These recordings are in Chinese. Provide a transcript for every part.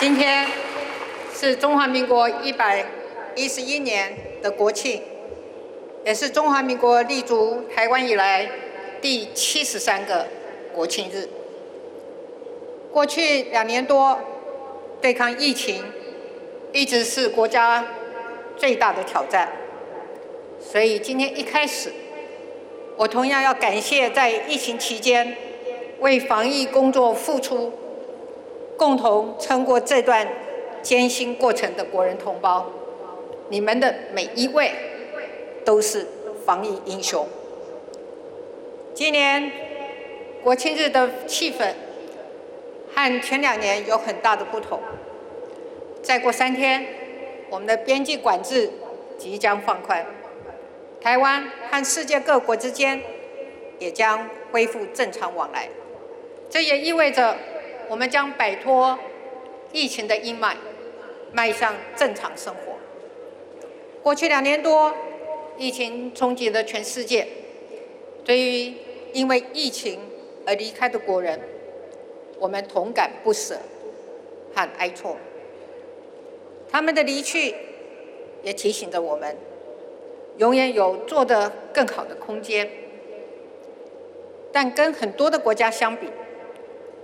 今天是中华民国一百一十一年的国庆，也是中华民国立足台湾以来第七十三个国庆日。过去两年多，对抗疫情一直是国家最大的挑战，所以今天一开始，我同样要感谢在疫情期间为防疫工作付出。共同撑过这段艰辛过程的国人同胞，你们的每一位都是防疫英雄。今年国庆日的气氛和前两年有很大的不同。再过三天，我们的边境管制即将放宽，台湾和世界各国之间也将恢复正常往来。这也意味着。我们将摆脱疫情的阴霾，迈向正常生活。过去两年多，疫情冲击了全世界。对于因为疫情而离开的国人，我们同感不舍和哀错。他们的离去，也提醒着我们，永远有做得更好的空间。但跟很多的国家相比，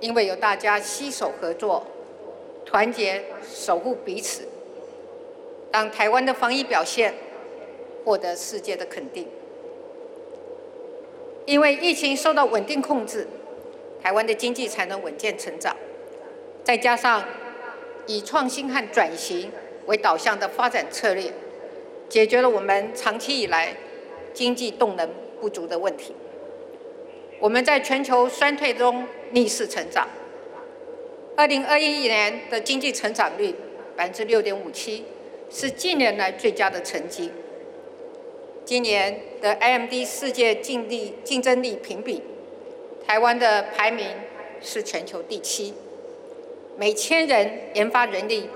因为有大家携手合作、团结守护彼此，让台湾的防疫表现获得世界的肯定。因为疫情受到稳定控制，台湾的经济才能稳健成长。再加上以创新和转型为导向的发展策略，解决了我们长期以来经济动能不足的问题。我们在全球衰退中逆势成长。二零二一年的经济成长率百分之六点五七，是近年来最佳的成绩。今年的 IMD 世界竞力竞争力评比，台湾的排名是全球第七。每千人研发人力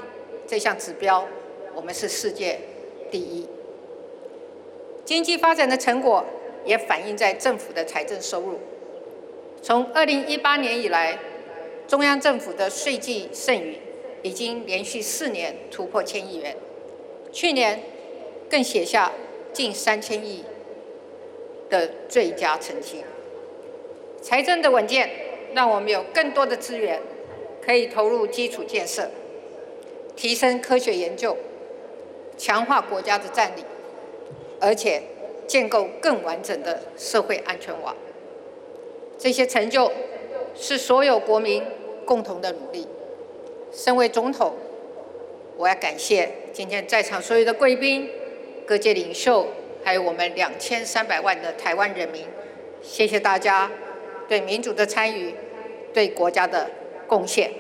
这项指标，我们是世界第一。经济发展的成果也反映在政府的财政收入。从二零一八年以来，中央政府的税计剩余已经连续四年突破千亿元，去年更写下近三千亿的最佳成绩。财政的稳健，让我们有更多的资源可以投入基础建设，提升科学研究，强化国家的战力，而且建构更完整的社会安全网。这些成就是所有国民共同的努力。身为总统，我要感谢今天在场所有的贵宾、各界领袖，还有我们两千三百万的台湾人民。谢谢大家对民主的参与，对国家的贡献。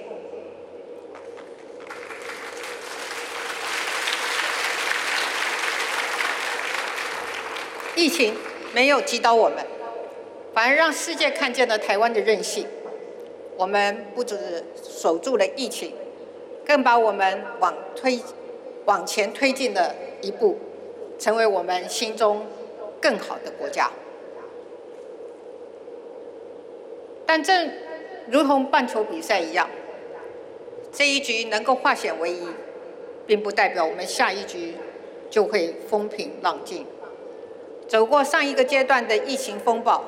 疫情没有击倒我们。反而让世界看见了台湾的韧性。我们不只守住了疫情，更把我们往推往前推进了一步，成为我们心中更好的国家。但正如同棒球比赛一样，这一局能够化险为夷，并不代表我们下一局就会风平浪静。走过上一个阶段的疫情风暴。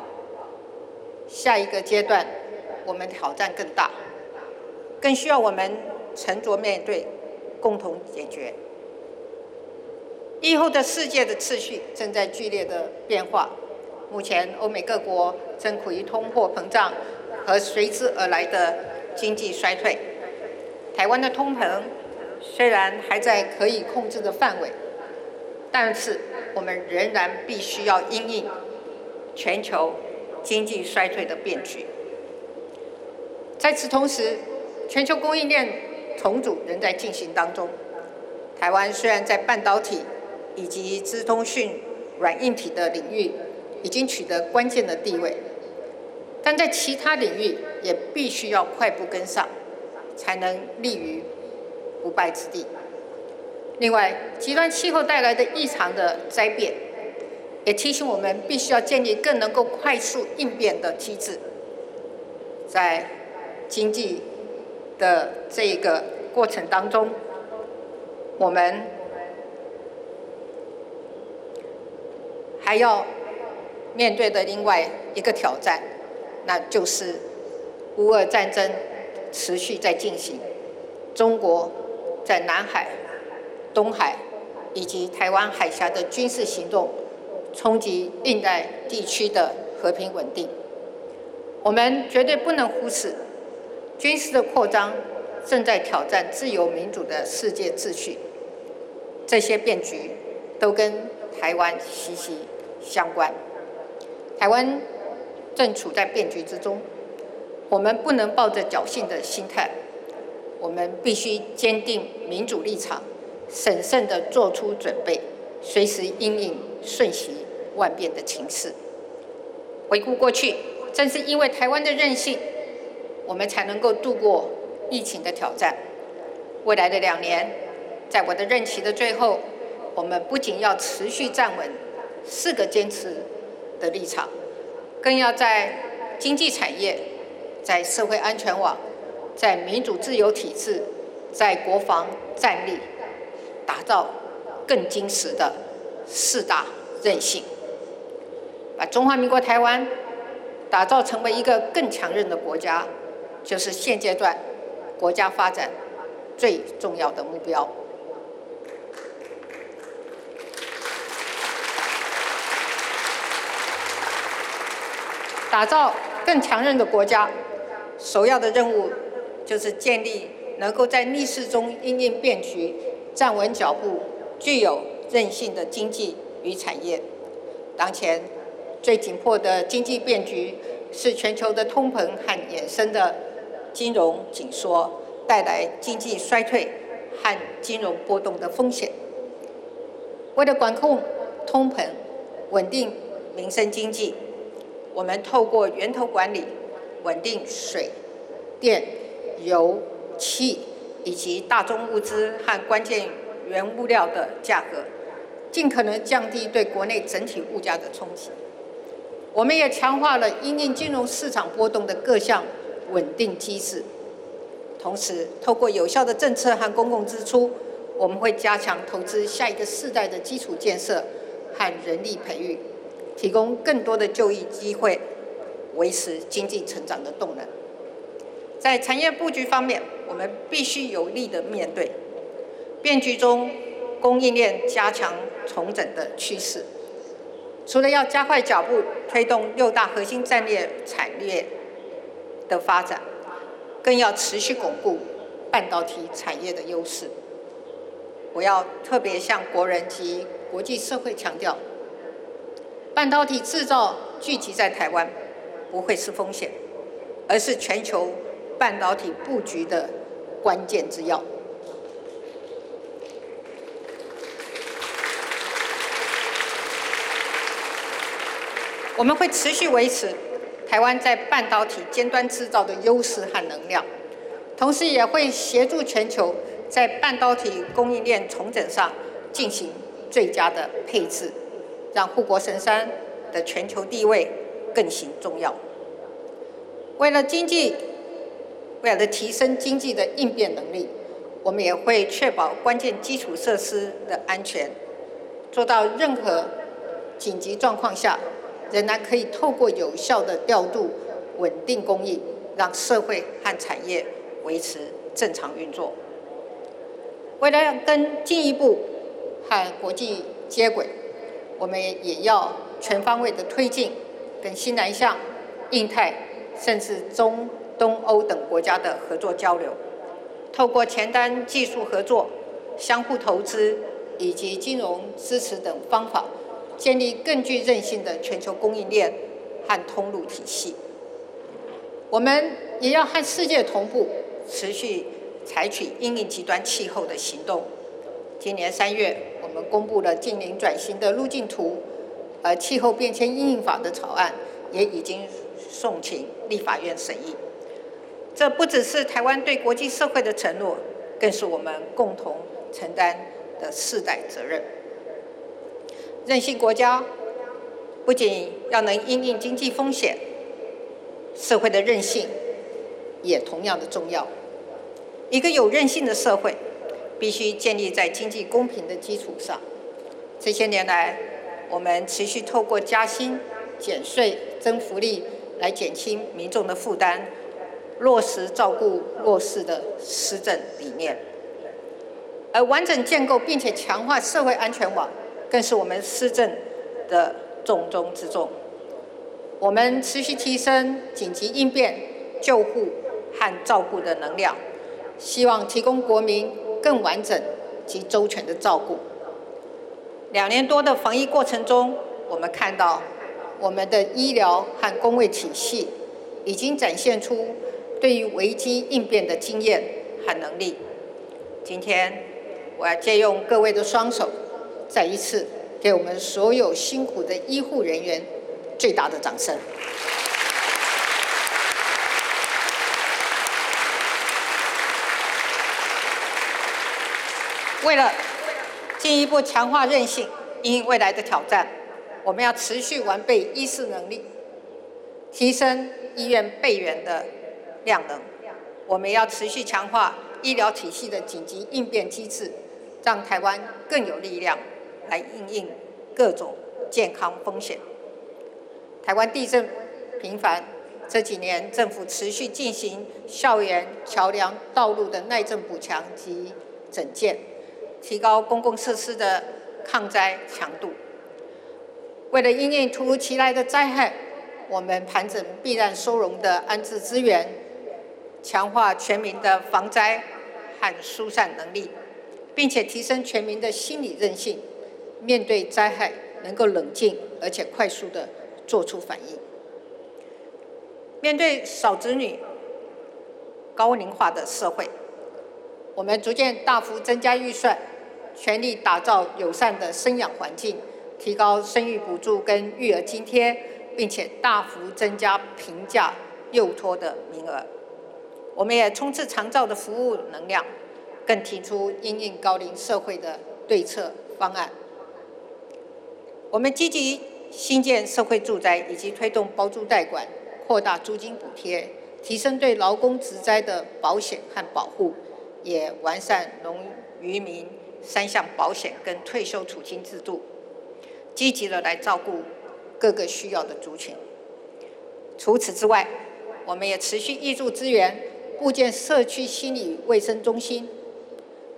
下一个阶段，我们挑战更大，更需要我们沉着面对，共同解决。疫后的世界的秩序正在剧烈的变化，目前欧美各国正苦于通货膨胀和随之而来的经济衰退。台湾的通膨虽然还在可以控制的范围，但是我们仍然必须要因应全球。经济衰退的变局。在此同时，全球供应链重组仍在进行当中。台湾虽然在半导体以及资通讯软硬体的领域已经取得关键的地位，但在其他领域也必须要快步跟上，才能立于不败之地。另外，极端气候带来的异常的灾变。也提醒我们，必须要建立更能够快速应变的机制，在经济的这一个过程当中，我们还要面对的另外一个挑战，那就是乌俄战争持续在进行，中国在南海、东海以及台湾海峡的军事行动，冲击印太地区的和平稳定。我们绝对不能忽视军事的扩张正在挑战自由民主的世界秩序，这些变局都跟台湾息息相关。台湾正处在变局之中，我们不能抱着侥幸的心态，我们必须坚定民主立场，审慎地做出准备，随时应应瞬息万变的情势。回顾过去。正是因为台湾的韧性，我们才能够度过疫情的挑战。未来的两年，在我的任期的最后，我们不仅要持续站稳四个坚持的立场，更要在经济产业、在社会安全网、在民主自由体制、在国防战力，打造更坚实的四大韧性，把中华民国台湾。打造成为一个更强韧的国家，就是现阶段国家发展最重要的目标。打造更强韧的国家，首要的任务就是建立能够在逆势中应应变局、站稳脚步、具有韧性的经济与产业。当前。最紧迫的经济变局是全球的通膨和衍生的金融紧缩带来经济衰退和金融波动的风险。为了管控通膨、稳定民生经济，我们透过源头管理，稳定水电、油气以及大宗物资和关键原物料的价格，尽可能降低对国内整体物价的冲击。我们也强化了因应金融市场波动的各项稳定机制，同时透过有效的政策和公共支出，我们会加强投资下一个世代的基础建设和人力培育，提供更多的就业机会，维持经济成长的动能。在产业布局方面，我们必须有力的面对变局中供应链加强重整的趋势。除了要加快脚步推动六大核心战略产业的发展，更要持续巩固半导体产业的优势。我要特别向国人及国际社会强调，半导体制造聚集在台湾不会是风险，而是全球半导体布局的关键之要。我们会持续维持台湾在半导体尖端制造的优势和能量，同时也会协助全球在半导体供应链重整上进行最佳的配置，让护国神山的全球地位更形重要。为了经济，为了提升经济的应变能力，我们也会确保关键基础设施的安全，做到任何紧急状况下。仍然可以透过有效的调度、稳定供应，让社会和产业维持正常运作。为了要跟进一步和国际接轨，我们也要全方位的推进跟新南向、印太甚至中东欧等国家的合作交流，透过前端技术合作、相互投资以及金融支持等方法。建立更具韧性的全球供应链和通路体系。我们也要和世界同步，持续采取应对极端气候的行动。今年三月，我们公布了近零转型的路径图，而气候变迁应应法的草案也已经送请立法院审议。这不只是台湾对国际社会的承诺，更是我们共同承担的世代责任。韧性国家不仅要能应应经济风险，社会的韧性也同样的重要。一个有韧性的社会，必须建立在经济公平的基础上。这些年来，我们持续透过加薪、减税、增福利来减轻民众的负担，落实照顾弱势的施政理念。而完整建构并且强化社会安全网，更是我们施政的重中之重。我们持续提升紧急应变、救护和照顾的能量，希望提供国民更完整及周全的照顾。两年多的防疫过程中，我们看到我们的医疗和公卫体系已经展现出对于危机应变的经验和能力。今天，我要借用各位的双手，再一次给我们所有辛苦的医护人员。最大的掌声。为了进一步强化韧性，因未来的挑战，我们要持续完备医师能力，提升医院备援的量能。我们要持续强化医疗体系的紧急应变机制，让台湾更有力量来应应各种健康风险。台湾地震频繁，这几年政府持续进行校园、桥梁、道路的耐震补强及整建，提高公共设施的抗灾强度。为了应应突如其来的灾害，我们盘整避难收容的安置资源，强化全民的防灾和疏散能力，并且提升全民的心理韧性，面对灾害能够冷静而且快速的。做出反应。面对少子女、高龄化的社会，我们逐渐大幅增加预算，全力打造友善的生养环境，提高生育补助跟育儿津贴，并且大幅增加平价幼托的名额。我们也冲刺长照的服务能量，更提出应应高龄社会的对策方案。我们积极。新建社会住宅以及推动包租代管，扩大租金补贴，提升对劳工职灾的保险和保护，也完善农渔民三项保险跟退休储金制度，积极的来照顾各个需要的族群。除此之外，我们也持续挹注资源，构建社区心理卫生中心，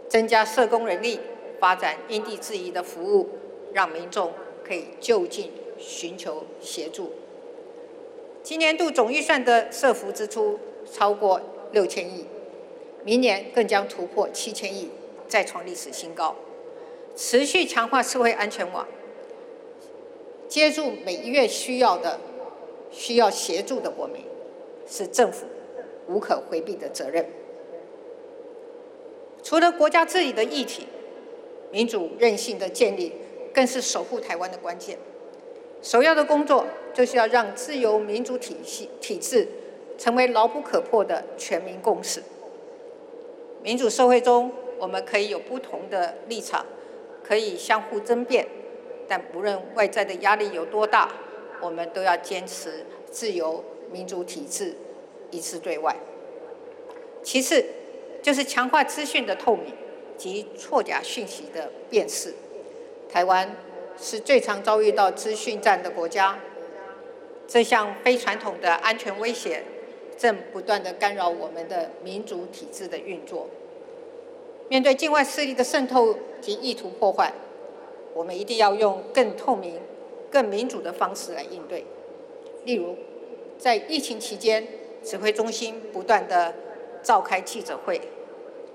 增加社工人力，发展因地制宜的服务，让民众可以就近。寻求协助。今年度总预算的社福支出超过六千亿，明年更将突破七千亿，再创历史新高。持续强化社会安全网，接住每一月需要的、需要协助的国民，是政府无可回避的责任。除了国家治理的议题，民主韧性的建立，更是守护台湾的关键。首要的工作就是要让自由民主体系体制成为牢不可破的全民共识。民主社会中，我们可以有不同的立场，可以相互争辩，但不论外在的压力有多大，我们都要坚持自由民主体制，一致对外。其次，就是强化资讯的透明及错假讯息的辨识。台湾。是最常遭遇到资讯战的国家，这项非传统的安全威胁正不断的干扰我们的民主体制的运作。面对境外势力的渗透及意图破坏，我们一定要用更透明、更民主的方式来应对。例如，在疫情期间，指挥中心不断的召开记者会，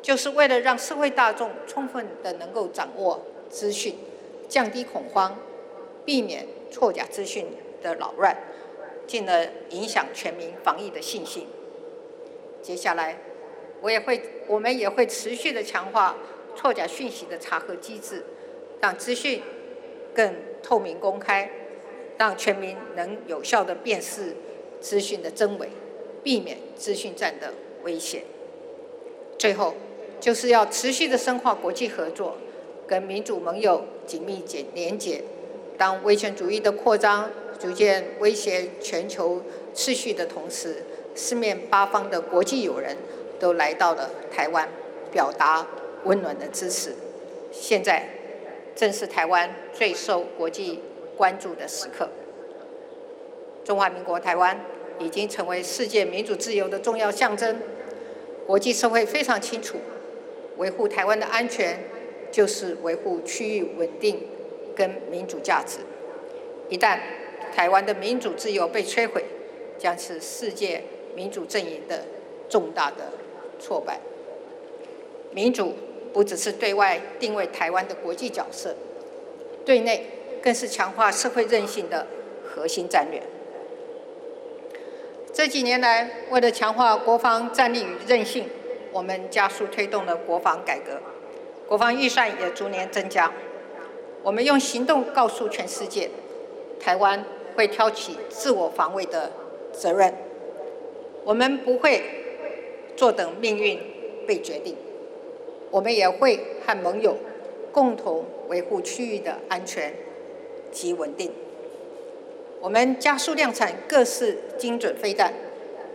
就是为了让社会大众充分的能够掌握资讯。降低恐慌，避免错假资讯的扰乱，进而影响全民防疫的信心。接下来，我也会，我们也会持续的强化错假讯息的查核机制，让资讯更透明公开，让全民能有效的辨识资讯的真伪，避免资讯战的危险。最后，就是要持续的深化国际合作。跟民主盟友紧密结连结，当威权主义的扩张逐渐威胁全球秩序的同时，四面八方的国际友人都来到了台湾，表达温暖的支持。现在正是台湾最受国际关注的时刻。中华民国台湾已经成为世界民主自由的重要象征，国际社会非常清楚，维护台湾的安全就是维护区域稳定跟民主价值。一旦台湾的民主自由被摧毁，将是世界民主阵营的重大的挫败。民主不只是对外定位台湾的国际角色，对内更是强化社会韧性的核心战略。这几年来，为了强化国防战力与韧性，我们加速推动了国防改革，国防预算也逐年增加。我们用行动告诉全世界，台湾会挑起自我防卫的责任。我们不会坐等命运被决定，我们也会和盟友共同维护区域的安全及稳定。我们加速量产各式精准飞弹，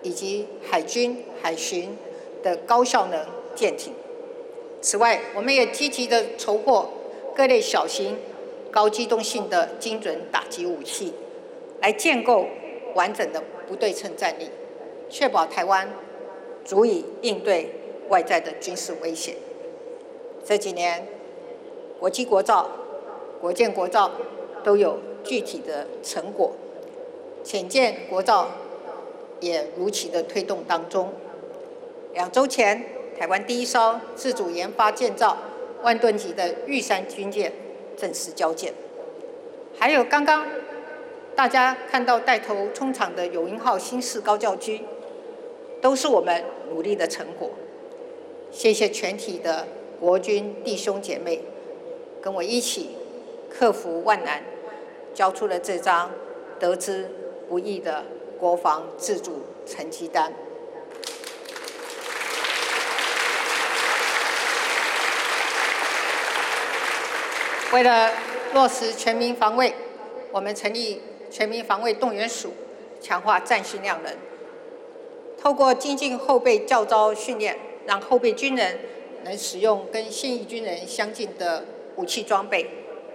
以及海军海巡的高效能舰艇。此外，我们也积极的筹获各类小型、高机动性的精准打击武器，来建构完整的不对称战力，确保台湾足以应对外在的军事威胁。这几年，国际国造、国建国造都有。具体的成果，浅见国造也如期的推动当中。两周前，台湾第一艘自主研发建造万吨级的玉山军舰正式交舰。还有刚刚大家看到带头冲场的永鹰号新式高教机，都是我们努力的成果。谢谢全体的国军弟兄姐妹，跟我一起克服万难。交出了这张得之不易的国防自主成绩单。为了落实全民防卫，我们成立全民防卫动员署，强化战训量能。透过精进后备教招训练，让后备军人能使用跟现役军人相近的武器装备，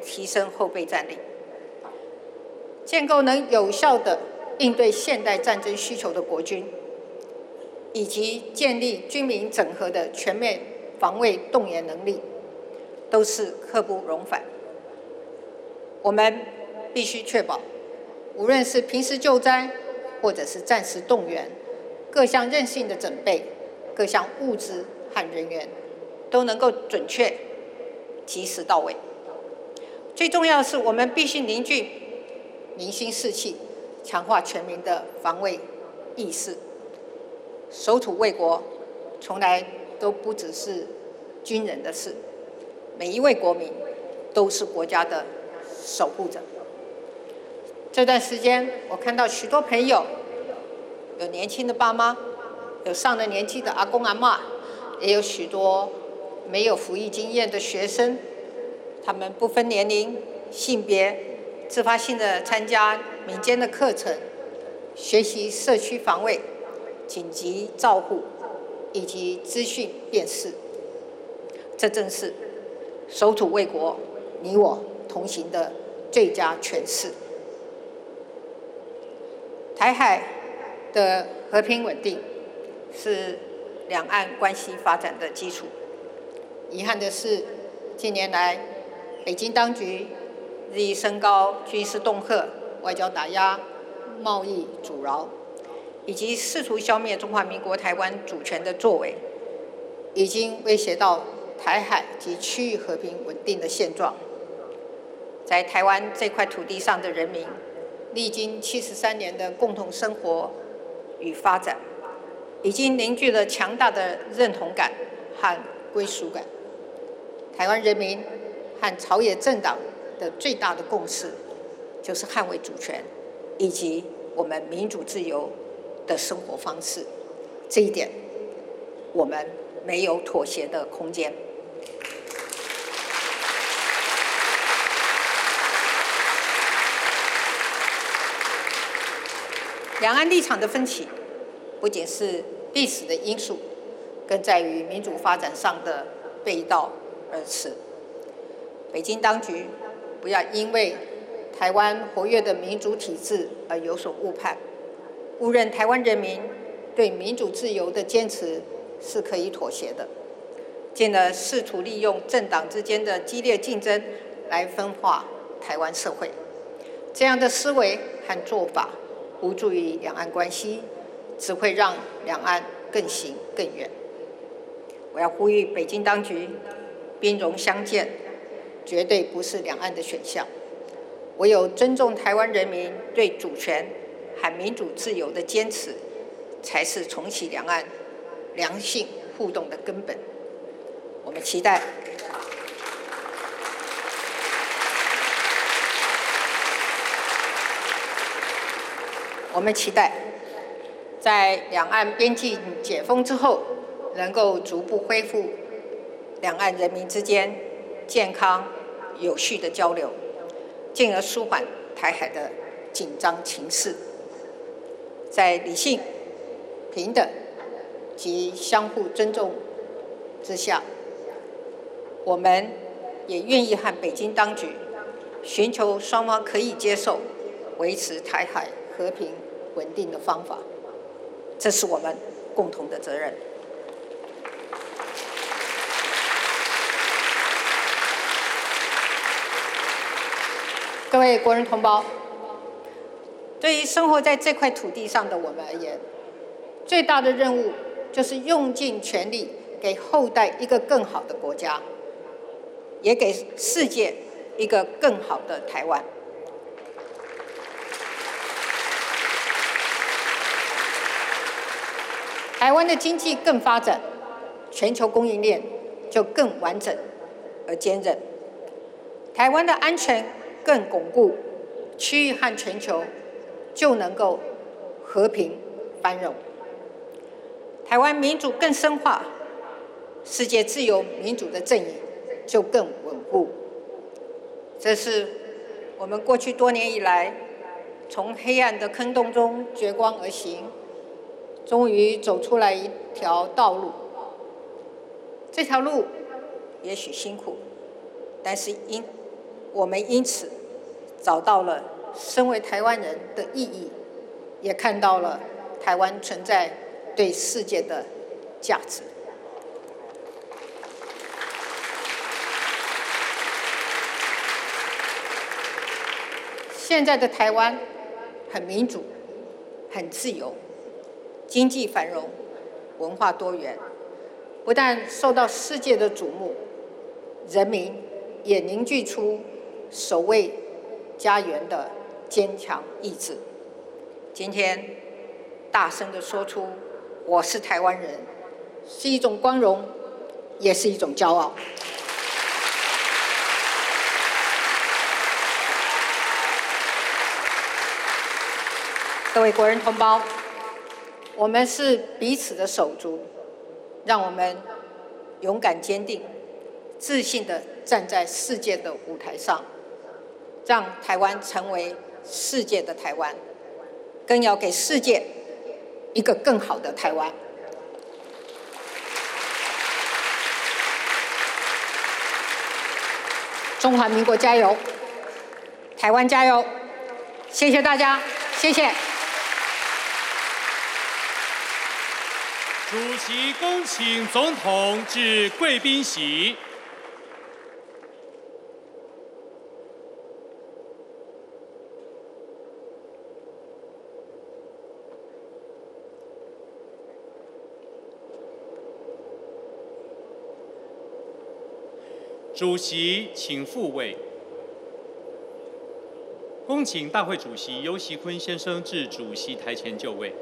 提升后备战力。建构能有效的应对现代战争需求的国军，以及建立军民整合的全面防卫动员能力，都是刻不容缓。我们必须确保，无论是平时救灾，或者是战时动员，各项任性的准备，各项物资和人员，都能够准确、及时到位。最重要的是，我们必须凝聚。民心士气，强化全民的防卫意识。守土卫国，从来都不只是军人的事。每一位国民都是国家的守护者。这段时间，我看到许多朋友，有年轻的爸妈，有上了年纪的阿公阿妈，也有许多没有服役经验的学生，他们不分年龄、性别。自发性的参加民间的课程，学习社区防卫、紧急照护以及资讯辨识，这正是守土卫国、你我同行的最佳诠释。台海的和平稳定是两岸关系发展的基础。遗憾的是，近年来北京当局。日益升高军事恫吓、外交打压、贸易阻挠，以及试图消灭中华民国台湾主权的作为，已经威胁到台海及区域和平稳定的现状。在台湾这块土地上的人民，历经七十三年的共同生活与发展，已经凝聚了强大的认同感和归属感。台湾人民和朝野政党。的最大的共识就是捍卫主权，以及我们民主自由的生活方式。这一点，我们没有妥协的空间。两岸立场的分歧，不仅是历史的因素，更在于民主发展上的背道而驰。北京当局不要因为台湾活跃的民主体制而有所误判，误认台湾人民对民主自由的坚持是可以妥协的，进而试图利用政党之间的激烈竞争来分化台湾社会。这样的思维和做法无助于两岸关系，只会让两岸更行更远。我要呼吁北京当局，兵戎相见绝对不是两岸的选项。唯有尊重台湾人民对主权和民主自由的坚持，才是重启两岸良性互动的根本。我们期待，我们期待，在两岸边境解封之后，能够逐步恢复两岸人民之间健康有序的交流。进而舒缓台海的紧张情势，在理性、平等及相互尊重之下，我们也愿意和北京当局寻求双方可以接受、维持台海和平稳定的方法，这是我们共同的责任。各位国人同胞，对于生活在这块土地上的我们而言，最大的任务就是用尽全力给后代一个更好的国家，也给世界一个更好的台湾。台湾的经济更发展，全球供应链就更完整而坚韧。台湾的安全。更巩固，区域和全球就能够和平繁荣。台湾民主更深化，世界自由民主的阵营就更稳固。这是我们过去多年以来从黑暗的坑洞中掘光而行，终于走出来一条道路。这条路也许辛苦，但是因我们因此找到了身为台湾人的意义，也看到了台湾存在对世界的价值。现在的台湾很民主、很自由，经济繁荣，文化多元，不但受到世界的瞩目，人民也凝聚出。守卫家园的坚强意志。今天大声的说出“我是台湾人”，是一种光荣，也是一种骄傲。各位国人同胞，我们是彼此的手足，让我们勇敢坚定、自信的站在世界的舞台上。让台湾成为世界的台湾，更要给世界一个更好的台湾。中华民国加油，台湾加油！谢谢大家，谢谢。主席恭请总统致贵宾席。主席，请复位。恭请大会主席尤习坤先生至主席台前就位。